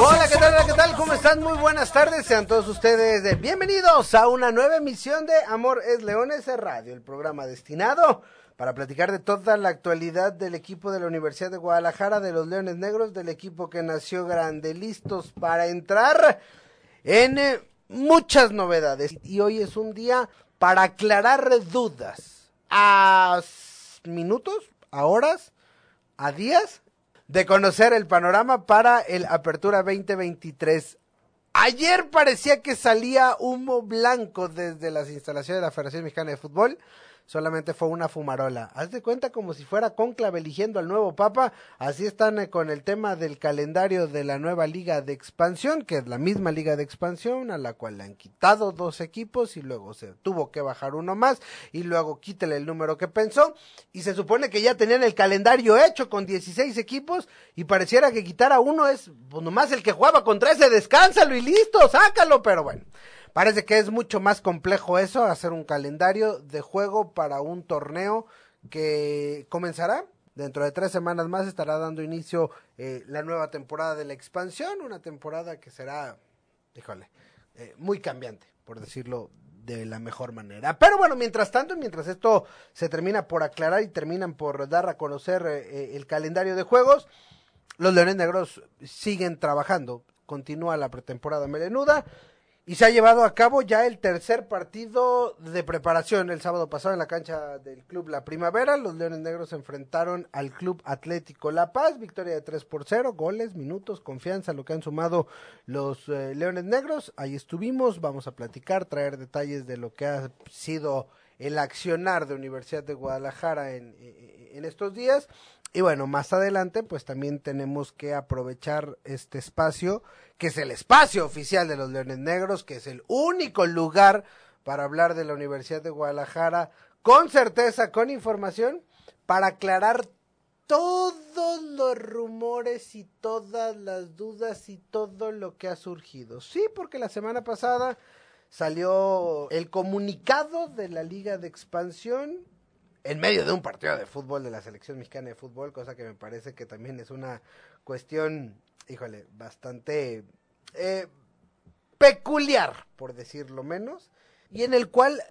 Hola, ¿qué tal? ¿qué tal? ¿Cómo están? Muy buenas tardes. Sean todos ustedes bienvenidos a una nueva emisión de Amor es Leones Radio, el programa destinado para platicar de toda la actualidad del equipo de la Universidad de Guadalajara, de los Leones Negros, del equipo que nació grande, listos para entrar en eh, muchas novedades. Y hoy es un día para aclarar dudas a minutos, a horas, a días de conocer el panorama para el Apertura 2023. Ayer parecía que salía humo blanco desde las instalaciones de la Federación Mexicana de Fútbol solamente fue una fumarola. Haz de cuenta como si fuera conclave eligiendo al nuevo papa. Así están eh, con el tema del calendario de la nueva liga de expansión, que es la misma liga de expansión, a la cual le han quitado dos equipos y luego se tuvo que bajar uno más y luego quítele el número que pensó. Y se supone que ya tenían el calendario hecho con 16 equipos y pareciera que quitar a uno es pues, nomás el que jugaba contra ese, descánsalo y listo, sácalo, pero bueno. Parece que es mucho más complejo eso, hacer un calendario de juego para un torneo que comenzará dentro de tres semanas más estará dando inicio eh, la nueva temporada de la expansión, una temporada que será, híjole, eh, muy cambiante, por decirlo de la mejor manera. Pero bueno, mientras tanto, mientras esto se termina por aclarar y terminan por dar a conocer eh, el calendario de juegos, los Leones Negros siguen trabajando. Continúa la pretemporada melenuda. Y se ha llevado a cabo ya el tercer partido de preparación el sábado pasado en la cancha del Club La Primavera. Los Leones Negros se enfrentaron al Club Atlético La Paz. Victoria de 3 por 0. Goles, minutos, confianza, lo que han sumado los eh, Leones Negros. Ahí estuvimos. Vamos a platicar, traer detalles de lo que ha sido el accionar de Universidad de Guadalajara en, en estos días. Y bueno, más adelante pues también tenemos que aprovechar este espacio, que es el espacio oficial de los Leones Negros, que es el único lugar para hablar de la Universidad de Guadalajara con certeza, con información, para aclarar todos los rumores y todas las dudas y todo lo que ha surgido. Sí, porque la semana pasada salió el comunicado de la Liga de Expansión en medio de un partido de fútbol de la selección mexicana de fútbol, cosa que me parece que también es una cuestión, híjole, bastante eh, peculiar, por decirlo menos, y en el cual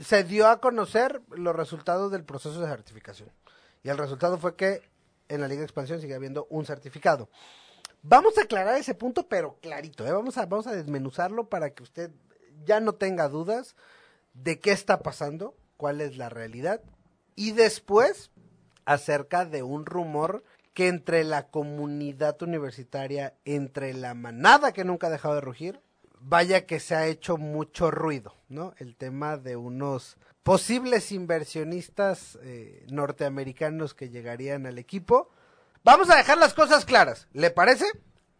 se dio a conocer los resultados del proceso de certificación. Y el resultado fue que en la Liga de Expansión sigue habiendo un certificado. Vamos a aclarar ese punto, pero clarito, ¿eh? vamos, a, vamos a desmenuzarlo para que usted ya no tenga dudas de qué está pasando, cuál es la realidad y después acerca de un rumor que entre la comunidad universitaria, entre la manada que nunca ha dejado de rugir, vaya que se ha hecho mucho ruido, ¿no? El tema de unos posibles inversionistas eh, norteamericanos que llegarían al equipo. Vamos a dejar las cosas claras, ¿le parece?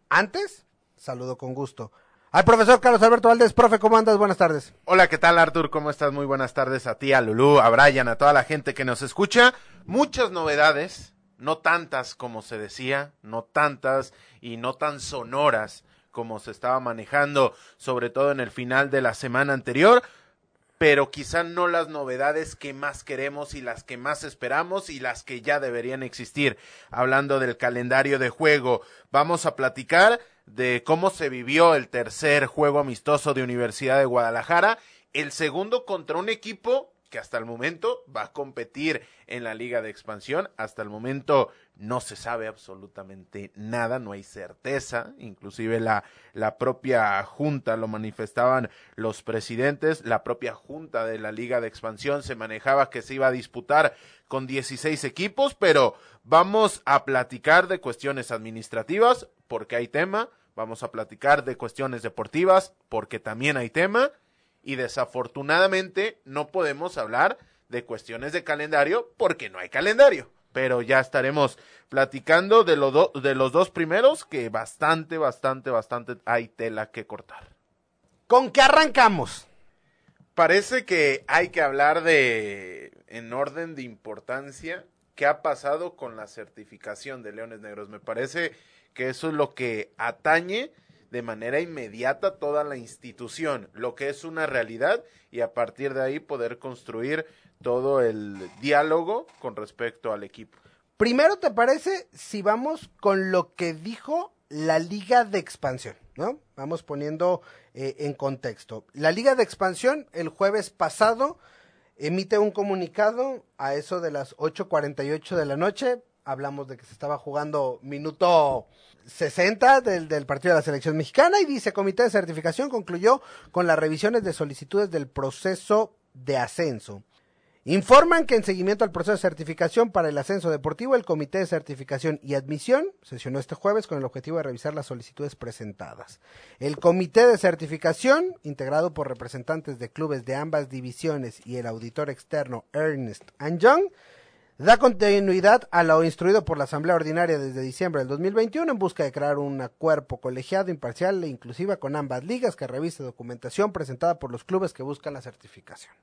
Antes, saludo con gusto al profesor Carlos Alberto Valdés. Profe, ¿cómo andas? Buenas tardes. Hola, ¿qué tal, Artur? ¿Cómo estás? Muy buenas tardes a ti, a Lulú, a Brian, a toda la gente que nos escucha. Muchas novedades, no tantas como se decía, no tantas y no tan sonoras como se estaba manejando, sobre todo en el final de la semana anterior, pero quizá no las novedades que más queremos y las que más esperamos y las que ya deberían existir. Hablando del calendario de juego, vamos a platicar de cómo se vivió el tercer juego amistoso de Universidad de Guadalajara, el segundo contra un equipo que hasta el momento va a competir en la liga de expansión. Hasta el momento no se sabe absolutamente nada, no hay certeza. Inclusive la, la propia junta lo manifestaban los presidentes, la propia junta de la liga de expansión se manejaba que se iba a disputar con 16 equipos, pero vamos a platicar de cuestiones administrativas porque hay tema, vamos a platicar de cuestiones deportivas porque también hay tema y desafortunadamente no podemos hablar de cuestiones de calendario porque no hay calendario. Pero ya estaremos platicando de, de los dos primeros que bastante, bastante, bastante hay tela que cortar. ¿Con qué arrancamos? Parece que hay que hablar de, en orden de importancia, qué ha pasado con la certificación de Leones Negros. Me parece que eso es lo que atañe de manera inmediata toda la institución, lo que es una realidad y a partir de ahí poder construir todo el diálogo con respecto al equipo. Primero, ¿te parece si vamos con lo que dijo la Liga de Expansión? ¿no? Vamos poniendo eh, en contexto. La Liga de Expansión el jueves pasado emite un comunicado a eso de las 8.48 de la noche. Hablamos de que se estaba jugando minuto 60 del, del, partido de la selección mexicana y dice, Comité de Certificación concluyó con las revisiones de solicitudes del proceso de ascenso. Informan que en seguimiento al proceso de certificación para el ascenso deportivo, el Comité de Certificación y Admisión sesionó este jueves con el objetivo de revisar las solicitudes presentadas. El Comité de Certificación, integrado por representantes de clubes de ambas divisiones y el auditor externo Ernest Young, da continuidad a lo instruido por la Asamblea Ordinaria desde diciembre del 2021 en busca de crear un cuerpo colegiado, imparcial e inclusiva con ambas ligas que revise documentación presentada por los clubes que buscan la certificación.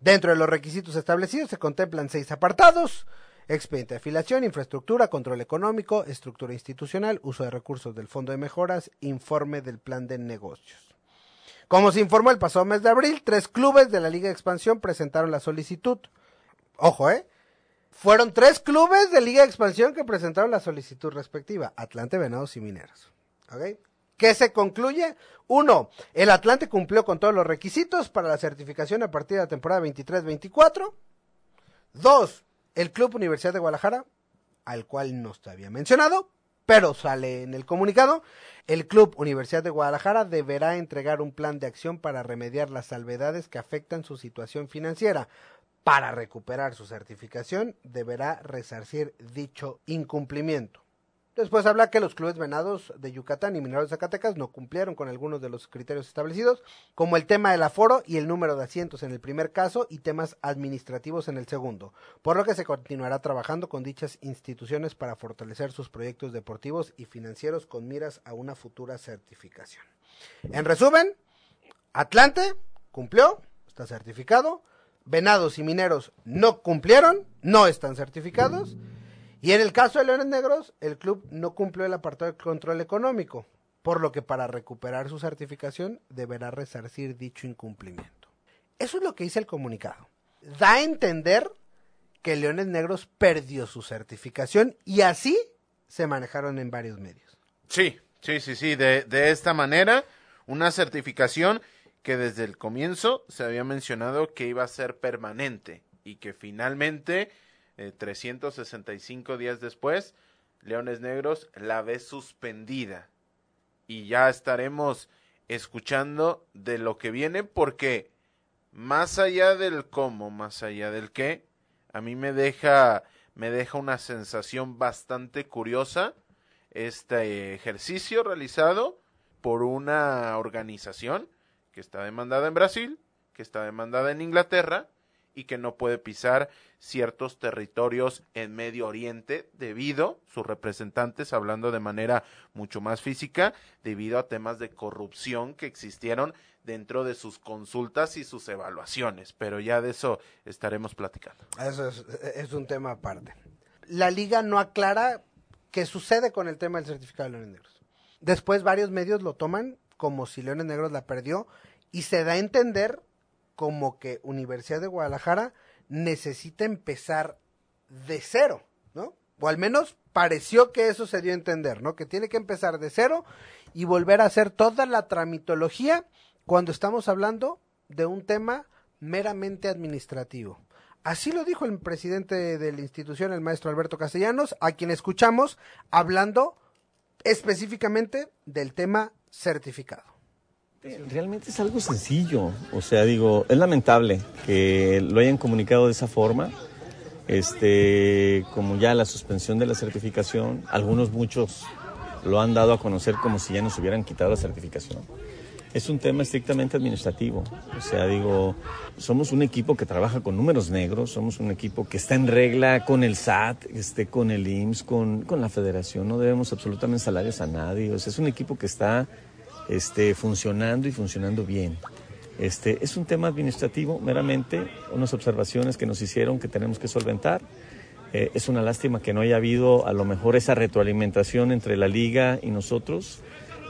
Dentro de los requisitos establecidos se contemplan seis apartados, expediente de afiliación, infraestructura, control económico, estructura institucional, uso de recursos del Fondo de Mejoras, informe del plan de negocios. Como se informó el pasado mes de abril, tres clubes de la Liga de Expansión presentaron la solicitud. Ojo, ¿eh? Fueron tres clubes de Liga de Expansión que presentaron la solicitud respectiva, Atlante, Venados y Mineros. ¿Ok? ¿Qué se concluye? Uno, el Atlante cumplió con todos los requisitos para la certificación a partir de la temporada 23-24. Dos, el Club Universidad de Guadalajara, al cual no te había mencionado, pero sale en el comunicado, el Club Universidad de Guadalajara deberá entregar un plan de acción para remediar las salvedades que afectan su situación financiera, para recuperar su certificación deberá resarcir dicho incumplimiento. Después habla que los clubes venados de Yucatán y Mineros de Zacatecas no cumplieron con algunos de los criterios establecidos, como el tema del aforo y el número de asientos en el primer caso y temas administrativos en el segundo, por lo que se continuará trabajando con dichas instituciones para fortalecer sus proyectos deportivos y financieros con miras a una futura certificación. En resumen, Atlante cumplió, está certificado, Venados y Mineros no cumplieron, no están certificados. Y en el caso de Leones Negros, el club no cumplió el apartado de control económico, por lo que para recuperar su certificación deberá resarcir dicho incumplimiento. Eso es lo que dice el comunicado. Da a entender que Leones Negros perdió su certificación y así se manejaron en varios medios. Sí, sí, sí, sí, de, de esta manera, una certificación que desde el comienzo se había mencionado que iba a ser permanente y que finalmente, eh, 365 días después, Leones Negros la ve suspendida. Y ya estaremos escuchando de lo que viene porque más allá del cómo, más allá del qué, a mí me deja me deja una sensación bastante curiosa este ejercicio realizado por una organización que está demandada en Brasil, que está demandada en Inglaterra y que no puede pisar ciertos territorios en Medio Oriente debido, sus representantes hablando de manera mucho más física, debido a temas de corrupción que existieron dentro de sus consultas y sus evaluaciones. Pero ya de eso estaremos platicando. Eso es, es un tema aparte. La liga no aclara qué sucede con el tema del certificado de Leones Negros. Después varios medios lo toman como si Leones Negros la perdió y se da a entender como que Universidad de Guadalajara necesita empezar de cero, ¿no? O al menos pareció que eso se dio a entender, ¿no? Que tiene que empezar de cero y volver a hacer toda la tramitología cuando estamos hablando de un tema meramente administrativo. Así lo dijo el presidente de la institución, el maestro Alberto Castellanos, a quien escuchamos hablando específicamente del tema certificado. Realmente es algo sencillo, o sea, digo, es lamentable que lo hayan comunicado de esa forma, este, como ya la suspensión de la certificación, algunos muchos lo han dado a conocer como si ya nos hubieran quitado la certificación. Es un tema estrictamente administrativo, o sea, digo, somos un equipo que trabaja con números negros, somos un equipo que está en regla con el SAT, este, con el IMSS, con, con la federación, no debemos absolutamente salarios a nadie, o sea, es un equipo que está este, funcionando y funcionando bien. Este, es un tema administrativo meramente, unas observaciones que nos hicieron que tenemos que solventar. Eh, es una lástima que no haya habido a lo mejor esa retroalimentación entre la liga y nosotros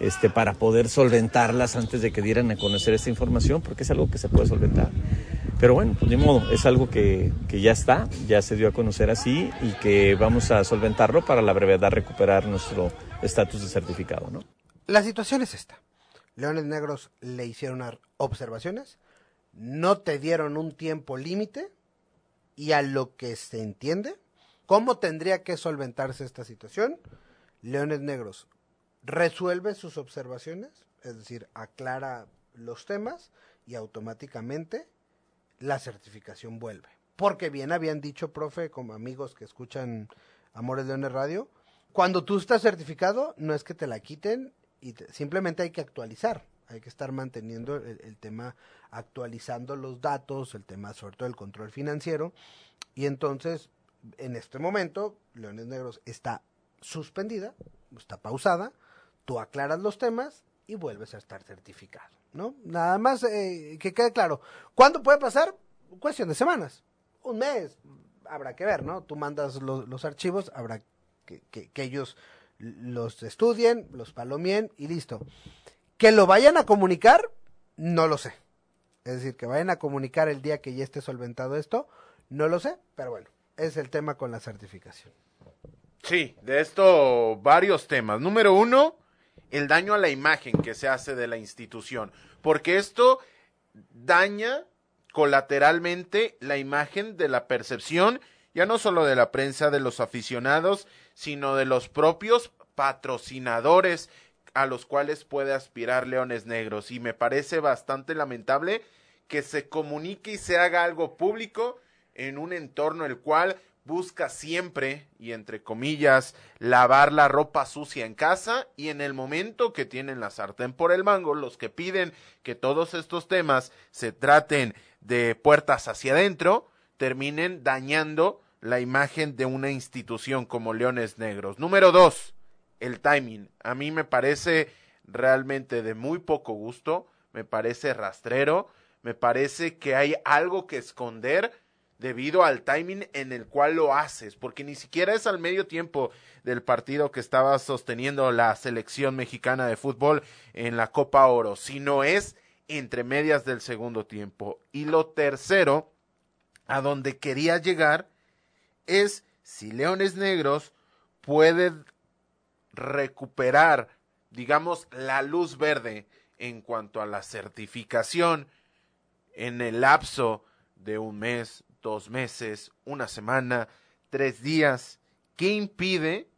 este, para poder solventarlas antes de que dieran a conocer esta información, porque es algo que se puede solventar. Pero bueno, pues ni modo, es algo que, que ya está, ya se dio a conocer así y que vamos a solventarlo para la brevedad recuperar nuestro estatus de certificado. ¿no? La situación es esta. Leones Negros le hicieron observaciones, no te dieron un tiempo límite y a lo que se entiende, ¿cómo tendría que solventarse esta situación? Leones Negros resuelve sus observaciones, es decir, aclara los temas y automáticamente la certificación vuelve. Porque bien habían dicho, profe, como amigos que escuchan Amores Leones Radio, cuando tú estás certificado, no es que te la quiten y simplemente hay que actualizar. Hay que estar manteniendo el, tema, actualizando los datos, el tema sobre todo el control financiero. Y entonces, en este momento, Leones Negros está suspendida, está pausada, tú aclaras los temas y vuelves a estar certificado, ¿no? Nada más eh, que quede claro. ¿Cuándo puede pasar? Cuestión de semanas, un mes, habrá que ver, ¿no? Tú mandas los archivos, habrá que, que, ellos los estudien, los palomien y listo. Que lo vayan a comunicar, no lo sé. Es decir, que vayan a comunicar el día que ya esté solventado esto, no lo sé, pero bueno, es el tema con la certificación. Sí, de esto varios temas. Número uno, el daño a la imagen que se hace de la institución, porque esto daña colateralmente la imagen de la percepción, ya no solo de la prensa, de los aficionados, sino de los propios patrocinadores a los cuales puede aspirar Leones Negros. Y me parece bastante lamentable que se comunique y se haga algo público en un entorno el cual busca siempre, y entre comillas, lavar la ropa sucia en casa y en el momento que tienen la sartén por el mango, los que piden que todos estos temas se traten de puertas hacia adentro, terminen dañando la imagen de una institución como Leones Negros. Número dos, el timing. A mí me parece realmente de muy poco gusto, me parece rastrero, me parece que hay algo que esconder debido al timing en el cual lo haces, porque ni siquiera es al medio tiempo del partido que estaba sosteniendo la selección mexicana de fútbol en la Copa Oro, sino es entre medias del segundo tiempo. Y lo tercero, a donde quería llegar, es si Leones Negros puede recuperar, digamos, la luz verde en cuanto a la certificación en el lapso de un mes, dos meses, una semana, tres días, ¿qué impide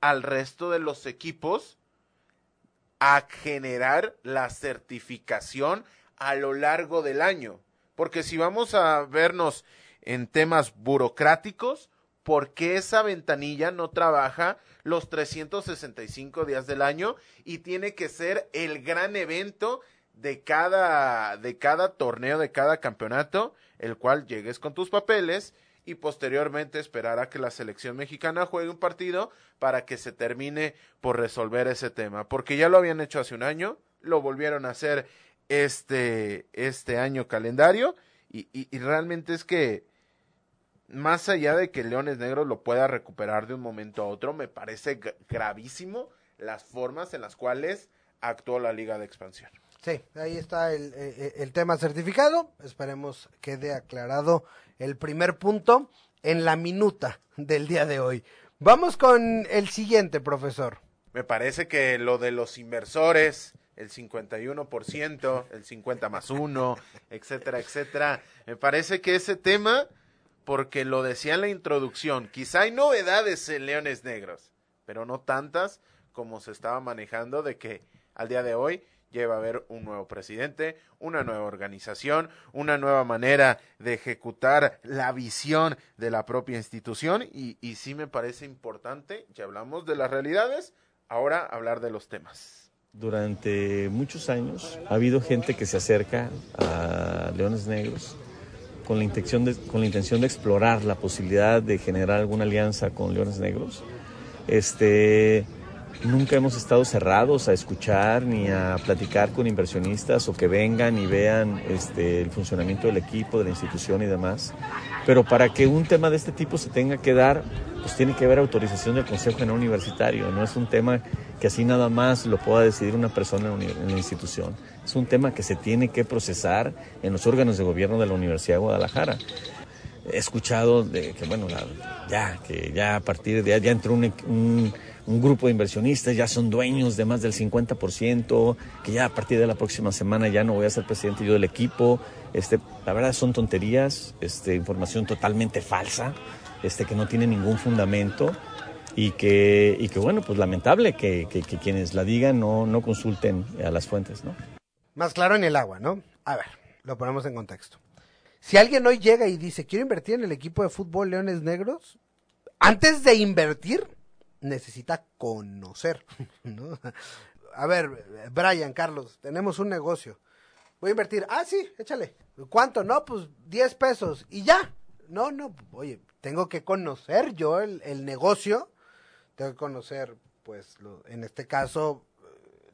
al resto de los equipos a generar la certificación a lo largo del año? Porque si vamos a vernos en temas burocráticos, ¿por qué esa ventanilla no trabaja los 365 días del año y tiene que ser el gran evento de cada, de cada torneo, de cada campeonato, el cual llegues con tus papeles y posteriormente esperar a que la selección mexicana juegue un partido para que se termine por resolver ese tema. Porque ya lo habían hecho hace un año, lo volvieron a hacer este, este año calendario y, y realmente es que más allá de que Leones Negros lo pueda recuperar de un momento a otro, me parece gravísimo las formas en las cuales actuó la Liga de Expansión. Sí, ahí está el, el, tema certificado. Esperemos quede aclarado el primer punto en la minuta del día de hoy. Vamos con el siguiente, profesor. Me parece que lo de los inversores, el 51%, el 50 más 1, etcétera, etcétera, me parece que ese tema porque lo decía en la introducción, quizá hay novedades en Leones Negros, pero no tantas como se estaba manejando de que al día de hoy lleva a haber un nuevo presidente, una nueva organización, una nueva manera de ejecutar la visión de la propia institución y, y sí me parece importante, ya hablamos de las realidades, ahora hablar de los temas. Durante muchos años ha habido gente que se acerca a Leones Negros con la, intención de, con la intención de explorar la posibilidad de generar alguna alianza con Leones Negros. Este, nunca hemos estado cerrados a escuchar ni a platicar con inversionistas o que vengan y vean este, el funcionamiento del equipo, de la institución y demás. Pero para que un tema de este tipo se tenga que dar, pues tiene que haber autorización del Consejo General Universitario. No es un tema que así nada más lo pueda decidir una persona en la institución. Es un tema que se tiene que procesar en los órganos de gobierno de la Universidad de Guadalajara he escuchado de que bueno ya que ya a partir de ya entró un, un grupo de inversionistas, ya son dueños de más del 50%, que ya a partir de la próxima semana ya no voy a ser presidente yo del equipo. Este, la verdad son tonterías, este, información totalmente falsa, este, que no tiene ningún fundamento y que, y que bueno, pues lamentable que, que, quienes la digan no, no consulten a las fuentes, ¿no? Más claro en el agua, ¿no? A ver, lo ponemos en contexto. Si alguien hoy llega y dice, quiero invertir en el equipo de fútbol Leones Negros, antes de invertir, necesita conocer. ¿no? A ver, Brian, Carlos, tenemos un negocio. Voy a invertir. Ah, sí, échale. ¿Cuánto? No, pues 10 pesos. Y ya. No, no, oye, tengo que conocer yo el, negocio. Tengo que conocer, pues, en este caso,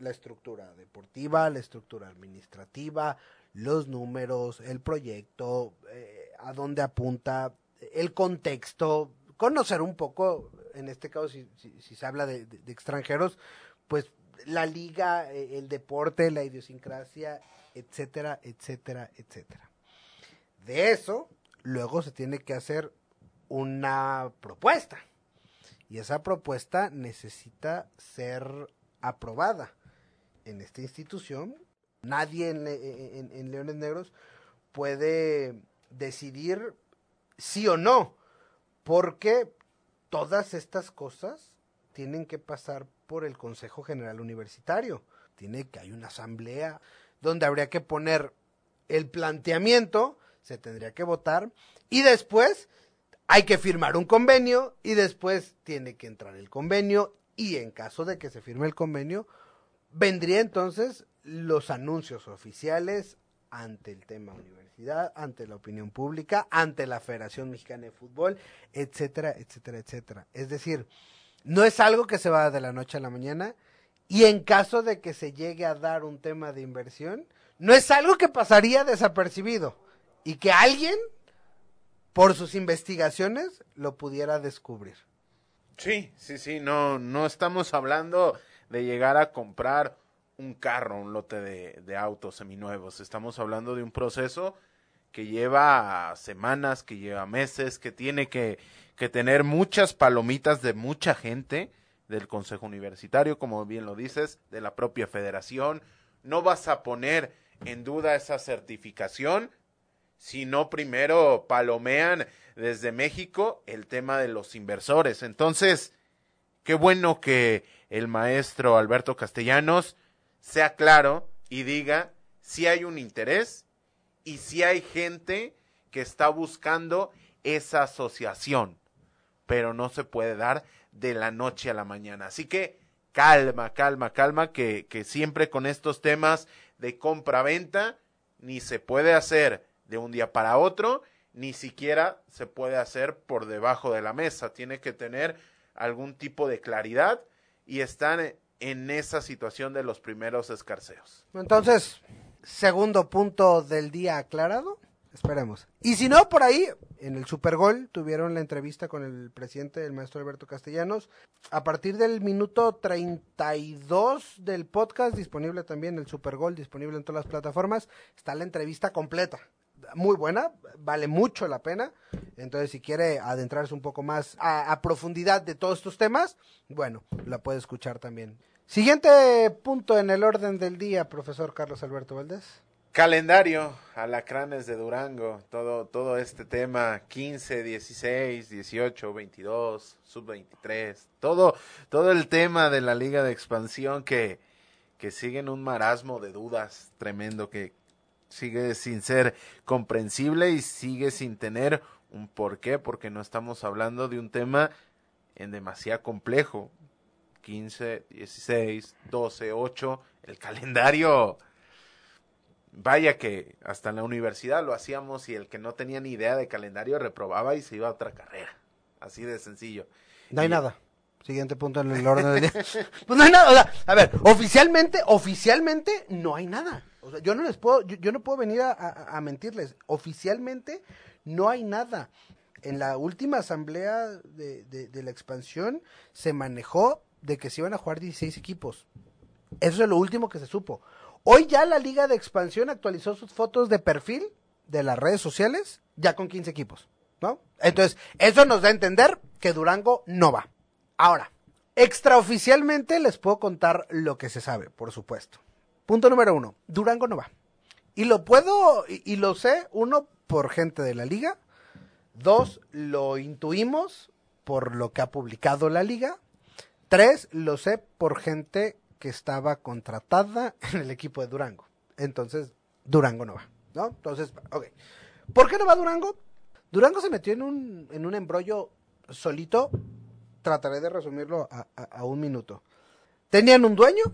la estructura deportiva, la estructura administrativa, los números, el proyecto, eh, a dónde apunta, el contexto, conocer un poco en este caso, si, se habla de, extranjeros, pues la liga, eh, el deporte, la idiosincrasia, etcétera, etcétera, etcétera. De eso, luego se tiene que hacer una propuesta. Y esa propuesta necesita ser aprobada en esta institución. Nadie en, en Leones Negros puede decidir sí o no, porque todas estas cosas tienen que pasar por el Consejo General Universitario. Tiene que hay una asamblea donde habría que poner el planteamiento, se tendría que votar y después hay que firmar un convenio y después tiene que entrar el convenio y en caso de que se firme el convenio vendría entonces los anuncios oficiales ante el tema universidad, ante la opinión pública, ante la Federación Mexicana de Fútbol, etcétera, etcétera, etcétera. Es decir, no es algo que se va de la noche a la mañana y en caso de que se llegue a dar un tema de inversión, no es algo que pasaría desapercibido y que alguien, por sus investigaciones, lo pudiera descubrir. Sí, sí, sí, no, no estamos hablando de llegar a comprar un carro, un lote de, de autos seminuevos. Estamos hablando de un proceso que lleva semanas, que lleva meses, que tiene que, que tener muchas palomitas de mucha gente del Consejo Universitario, como bien lo dices, de la propia federación. No vas a poner en duda esa certificación si no primero palomean desde México el tema de los inversores. Entonces, qué bueno que el maestro Alberto Castellanos sea claro y diga si hay un interés y si hay gente que está buscando esa asociación, pero no se puede dar de la noche a la mañana. Así que calma, calma, calma, que, que siempre con estos temas de compra-venta ni se puede hacer de un día para otro, ni siquiera se puede hacer por debajo de la mesa. Tiene que tener algún tipo de claridad y están en esa situación de los primeros escarceos. Entonces, segundo punto del día aclarado. Esperemos. Y si no, por ahí, en el Supergol, tuvieron la entrevista con el presidente, el maestro Alberto Castellanos. A partir del minuto 32 del podcast, disponible también el Supergol, disponible en todas las plataformas, está la entrevista completa. Muy buena, vale mucho la pena. Entonces, si quiere adentrarse un poco más a, profundidad de todos estos temas, bueno, la puede escuchar también Siguiente punto en el orden del día, profesor Carlos Alberto Valdés. Calendario, alacranes de Durango, todo, todo este tema, 15, 16, 18, 22, sub 23, todo, todo el tema de la liga de expansión que, que sigue en un marasmo de dudas tremendo, que sigue sin ser comprensible y sigue sin tener un porqué, porque no estamos hablando de un tema en demasiado complejo. 15, 16, 12, 8, el calendario. Vaya que hasta en la universidad lo hacíamos y el que no tenía ni idea de calendario reprobaba y se iba a otra carrera. Así de sencillo. No hay nada. Siguiente punto en el orden del día. Pues no hay nada, o sea, a ver, oficialmente, oficialmente no hay nada. O sea, yo no les puedo, yo, no puedo venir a, mentirles. Oficialmente no hay nada. En la última asamblea de, de- de la expansión se manejó de que se iban a jugar 16 equipos. Eso es lo último que se supo. Hoy ya la Liga de Expansión actualizó sus fotos de perfil de las redes sociales ya con 15 equipos, ¿no? Entonces, eso nos da a entender que Durango no va. Ahora, extraoficialmente les puedo contar lo que se sabe, por supuesto. Punto número uno, Durango no va. Y lo puedo, y, lo sé, uno, por gente de la liga, dos, lo intuimos por lo que ha publicado la liga, Tres, lo sé por gente que estaba contratada en el equipo de Durango. Entonces, Durango no va, ¿no? Entonces, ok. ¿Por qué no va Durango? Durango se metió en un, en un embrollo solito. Trataré de resumirlo a un minuto. Tenían un dueño,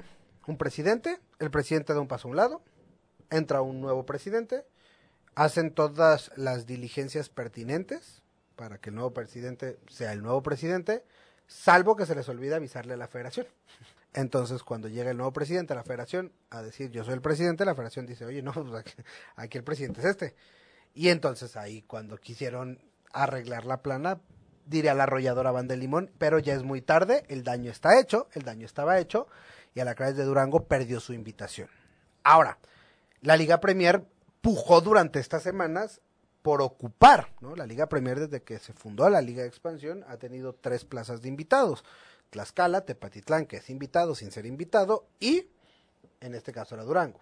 un presidente. El presidente da un paso a un lado. Entra un nuevo presidente. Hacen todas las diligencias pertinentes para que el nuevo presidente sea el nuevo presidente salvo que se les olvide avisarle a la federación. Entonces, cuando llega el nuevo presidente a la federación a decir yo soy el presidente, la federación dice, oye, no, pues aquí, aquí el presidente es este. Y entonces ahí, cuando quisieron arreglar la plana, diré a la arrolladora Van de Limón, pero ya es muy tarde, el daño está hecho, el daño estaba hecho, y Alacranes de Durango perdió su invitación. Ahora, la Liga Premier pujó durante estas semanas por ocupar, ¿no? La Liga Premier desde que se fundó la Liga de Expansión ha tenido tres plazas de invitados. Tlaxcala, Tepatitlán, que es invitado sin ser invitado, y en este caso la Durango.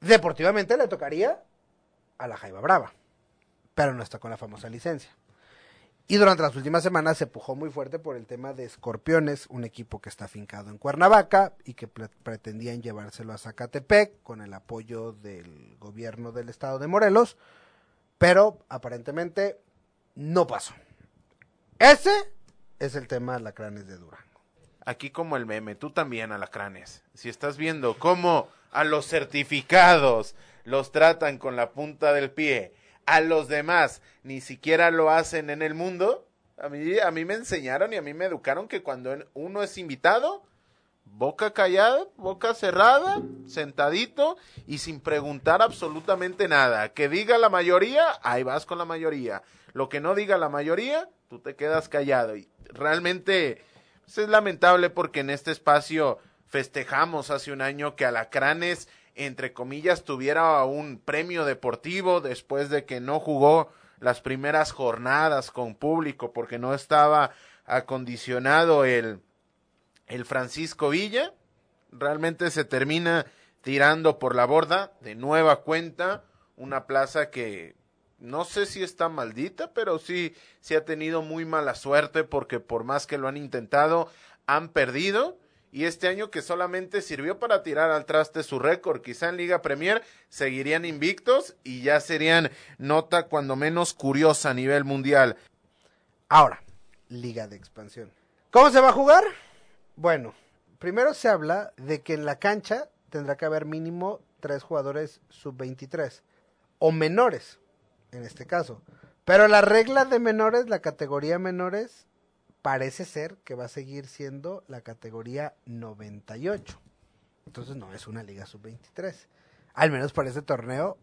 Deportivamente le tocaría a la Jaiba Brava, pero no está con la famosa licencia. Y durante las últimas semanas se pujó muy fuerte por el tema de Escorpiones, un equipo que está afincado en Cuernavaca y que pre- pretendían llevárselo a Zacatepec con el apoyo del gobierno del estado de Morelos, pero aparentemente no pasó. Ese es el tema de Lacranes de Durango. Aquí como el meme, tú también, alacranes. Si estás viendo cómo a los certificados los tratan con la punta del pie, a los demás ni siquiera lo hacen en el mundo, a mí, a mí me enseñaron y a mí me educaron que cuando uno es invitado, boca callada, boca cerrada, sentadito y sin preguntar absolutamente nada. Que diga la mayoría, ahí vas con la mayoría. Lo que no diga la mayoría, tú te quedas callado. Y realmente pues, es lamentable porque en este espacio festejamos hace un año que Alacranes, entre comillas, tuviera un premio deportivo después de que no jugó las primeras jornadas con público porque no estaba acondicionado el, el Francisco Villa. Realmente se termina tirando por la borda de nueva cuenta una plaza que no sé si está maldita, pero sí, sí ha tenido muy mala suerte porque por más que lo han intentado, han perdido. Y este año que solamente sirvió para tirar al traste su récord, quizá en Liga Premier seguirían invictos y ya serían nota cuando menos curiosa a nivel mundial. Ahora, Liga de Expansión. ¿Cómo se va a jugar? Bueno, primero se habla de que en la cancha tendrá que haber mínimo tres jugadores sub-23 o menores, en este caso. Pero la regla de menores, la categoría menores, parece ser que va a seguir siendo la categoría 98. Entonces no es una liga sub-23. Al menos para este torneo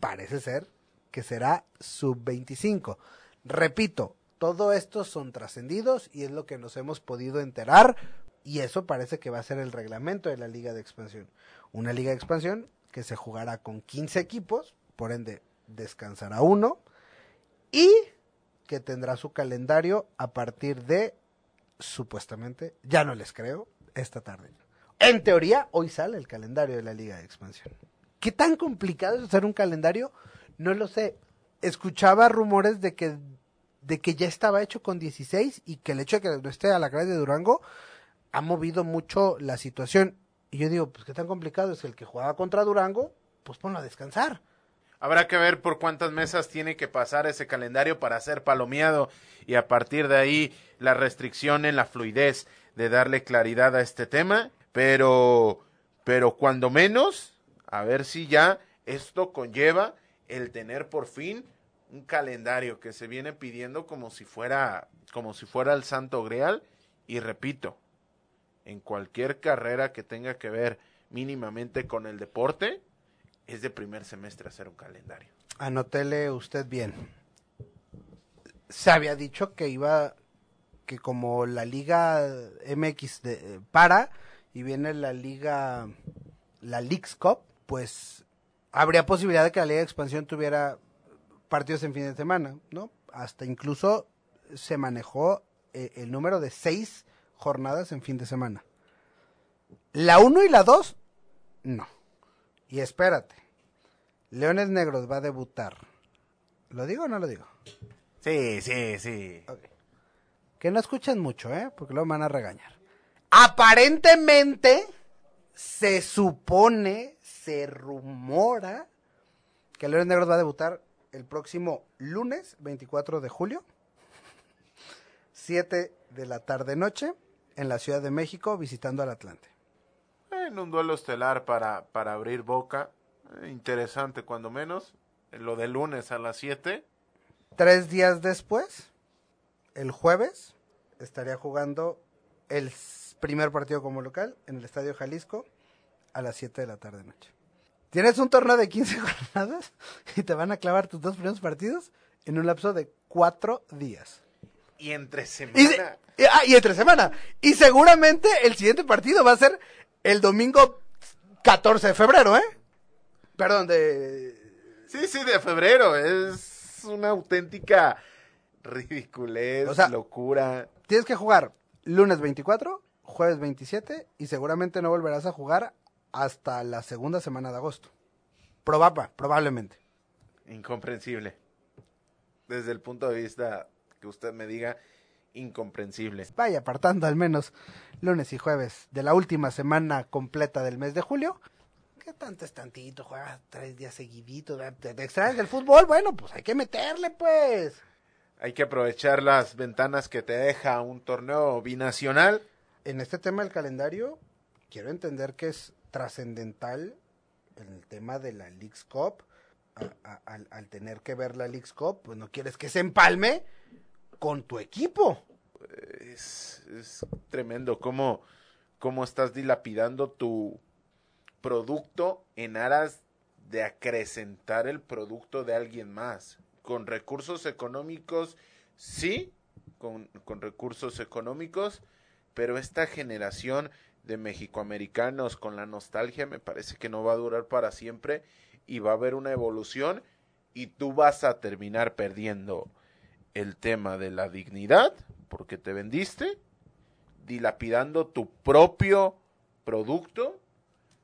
parece ser que será sub-25. Repito, todo esto son trascendidos y es lo que nos hemos podido enterar y eso parece que va a ser el reglamento de la liga de expansión. Una liga de expansión que se jugará con 15 equipos, por ende descansará uno y que tendrá su calendario a partir de, supuestamente, ya no les creo, esta tarde. En teoría, hoy sale el calendario de la Liga de Expansión. ¿Qué tan complicado es hacer un calendario? No lo sé. Escuchaba rumores de que, de que ya estaba hecho con 16 y que el hecho de que no esté a la calle de Durango ha movido mucho la situación. Y yo digo, pues qué tan complicado es el que jugaba contra Durango, pues ponlo a descansar. Habrá que ver por cuántas mesas tiene que pasar ese calendario para ser palomeado y a partir de ahí la restricción en la fluidez de darle claridad a este tema, pero pero cuando menos a ver si ya esto conlleva el tener por fin un calendario que se viene pidiendo como si fuera como si fuera el santo grial. Y repito, en cualquier carrera que tenga que ver mínimamente con el deporte, es de primer semestre hacer un calendario. Anotele usted bien. Se había dicho que iba, que como la Liga MX de, para y viene la Liga, la Leagues Cup, pues habría posibilidad de que la Liga de Expansión tuviera partidos en fin de semana, ¿no? Hasta incluso se manejó eh, el número de seis jornadas en fin de semana. La 1 y la 2, no. Y espérate, Leones Negros va a debutar. ¿Lo digo o no lo digo? Sí, sí, sí. Que no escuchen mucho, ¿eh? Porque luego me van a regañar. Aparentemente, se supone, se rumora que Leones Negros va a debutar el próximo lunes 24 de julio, 7 de la tarde-noche, en la Ciudad de México, visitando al Atlante. En un duelo estelar para, para abrir boca. Eh, interesante, cuando menos. Lo de lunes a las 7. Tres días después, el jueves, estaría jugando el primer partido como local en el Estadio Jalisco a las 7 de la tarde noche. Tienes un torneo de 15 jornadas y te van a clavar tus dos primeros partidos en un lapso de cuatro días. Y entre semana. Y, ah, y entre semana. Y seguramente el siguiente partido va a ser el domingo 14 de febrero, ¿eh? Perdón, de... Sí, sí, de febrero. Es una auténtica ridiculez, locura. Tienes que jugar lunes 24, jueves 27 y seguramente no volverás a jugar hasta la segunda semana de agosto. Probaba, probablemente. Incomprensible. Desde el punto de vista que usted me diga, incomprensible. Vaya apartando al menos lunes y jueves de la última semana completa del mes de julio. ¿Qué tanto es tantito? Juega tres días seguiditos. ¿Te, extraes del fútbol? Bueno, pues hay que meterle, pues. Hay que aprovechar las ventanas que te deja un torneo binacional. En este tema del calendario, quiero entender que es trascendental en el tema de la League's Cup. al, tener que ver la League's Cup, pues no quieres que se empalme con tu equipo. Es, tremendo cómo, cómo estás dilapidando tu producto en aras de acrecentar el producto de alguien más. Con recursos económicos, sí, con, con recursos económicos, pero esta generación de mexicoamericanos con la nostalgia me parece que no va a durar para siempre y va a haber una evolución y tú vas a terminar perdiendo el tema de la dignidad porque te vendiste, dilapidando tu propio producto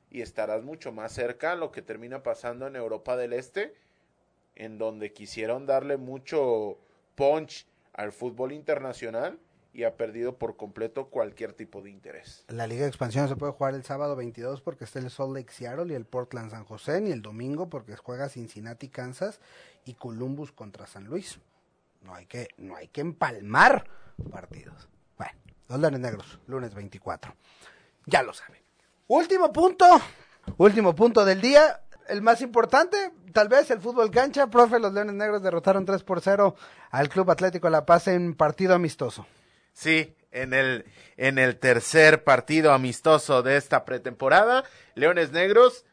y estarás mucho más cerca a lo que termina pasando en Europa del Este, en donde quisieron darle mucho punch al fútbol internacional y ha perdido por completo cualquier tipo de interés. La Liga de Expansión se puede jugar el sábado 22 porque está el Salt Lake Seattle y el Portland San José, ni el domingo porque juega Cincinnati, Kansas y Columbus contra San Luis. No hay que, no hay que empalmar partidos. Bueno, los Leones Negros, lunes 24. Ya lo saben. Último punto, último punto del día, el más importante, tal vez el fútbol cancha. Profe, los Leones Negros derrotaron 3 por 0 al Club Atlético La Paz en partido amistoso. Sí, en el, en el tercer partido amistoso de esta pretemporada, Leones Negros,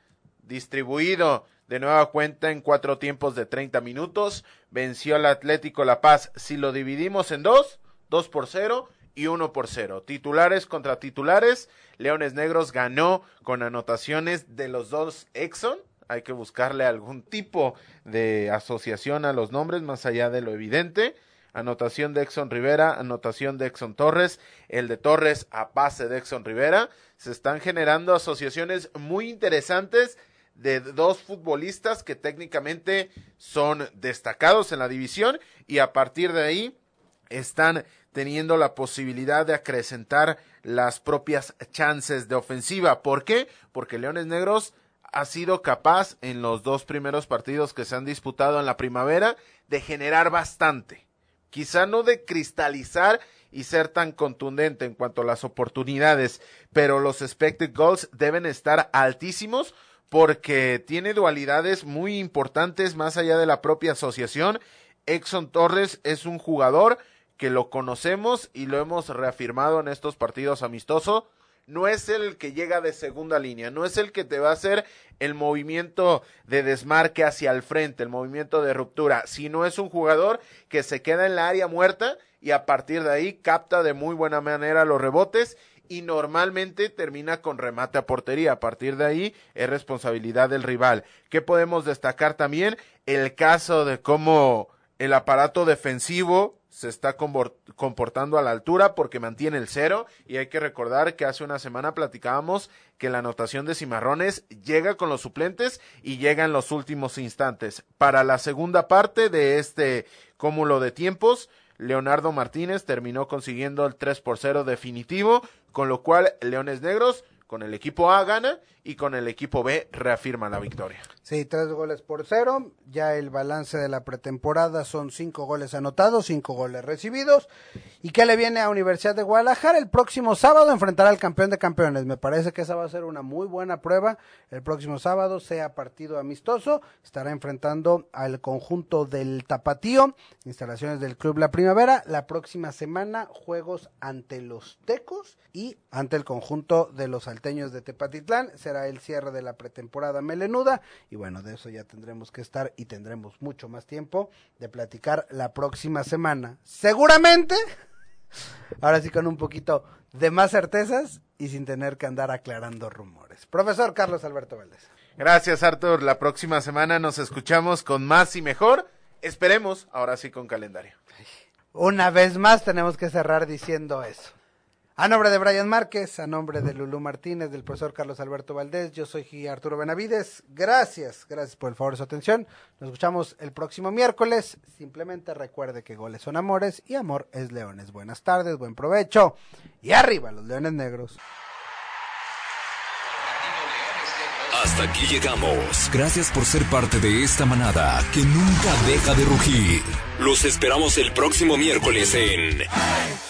distribuido de nueva cuenta en cuatro tiempos de 30 minutos, venció al Atlético La Paz. Si lo dividimos en dos, dos por cero y uno por cero. Titulares contra titulares, Leones Negros ganó con anotaciones de los dos Exxon. Hay que buscarle algún tipo de asociación a los nombres más allá de lo evidente anotación de Exxon Rivera, anotación de Exxon Torres, el de Torres a base de Exxon Rivera. Se están generando asociaciones muy interesantes de dos futbolistas que técnicamente son destacados en la división y a partir de ahí están teniendo la posibilidad de acrecentar las propias chances de ofensiva. ¿Por qué? Porque Leones Negros ha sido capaz en los dos primeros partidos que se han disputado en la primavera de generar bastante quizá no de cristalizar y ser tan contundente en cuanto a las oportunidades, pero los expected goals deben estar altísimos porque tiene dualidades muy importantes más allá de la propia asociación. Exxon Torres es un jugador que lo conocemos y lo hemos reafirmado en estos partidos amistosos no es el que llega de segunda línea, no es el que te va a hacer el movimiento de desmarque hacia el frente, el movimiento de ruptura, sino es un jugador que se queda en la área muerta y a partir de ahí capta de muy buena manera los rebotes y normalmente termina con remate a portería. A partir de ahí es responsabilidad del rival. ¿Qué podemos destacar también? El caso de cómo el aparato defensivo se está comportando a la altura porque mantiene el cero y hay que recordar que hace una semana platicábamos que la anotación de Cimarrones llega con los suplentes y llega en los últimos instantes. Para la segunda parte de este cúmulo de tiempos, Leonardo Martínez terminó consiguiendo el 3 por 0 definitivo, con lo cual Leones Negros con el equipo A gana y con el equipo B reafirma la victoria. Sí, tres goles por cero. Ya el balance de la pretemporada son cinco goles anotados, cinco goles recibidos. ¿Y qué le viene a Universidad de Guadalajara? El próximo sábado enfrentará al campeón de campeones. Me parece que esa va a ser una muy buena prueba. El próximo sábado, sea partido amistoso, estará enfrentando al conjunto del Tapatío, instalaciones del Club La Primavera. La próxima semana, juegos ante los Tecos y ante el conjunto de los De Tepatitlán. Será el cierre de la pretemporada melenuda. Y bueno, de eso ya tendremos que estar y tendremos mucho más tiempo de platicar la próxima semana. Seguramente, ahora sí con un poquito de más certezas y sin tener que andar aclarando rumores. Profesor Carlos Alberto Valdés. Gracias, Artur. La próxima semana nos escuchamos con más y mejor. Esperemos, ahora sí con calendario. Una vez más tenemos que cerrar diciendo eso. A nombre de Brian Márquez, a nombre de Lulú Martínez, del profesor Carlos Alberto Valdés, yo soy Arturo Benavides. Gracias, gracias por el favor de su atención. Nos escuchamos el próximo miércoles. Simplemente recuerde que goles son amores y amor es leones. Buenas tardes, buen provecho y arriba los leones negros. Hasta aquí llegamos. Gracias por ser parte de esta manada que nunca deja de rugir. Los esperamos el próximo miércoles en...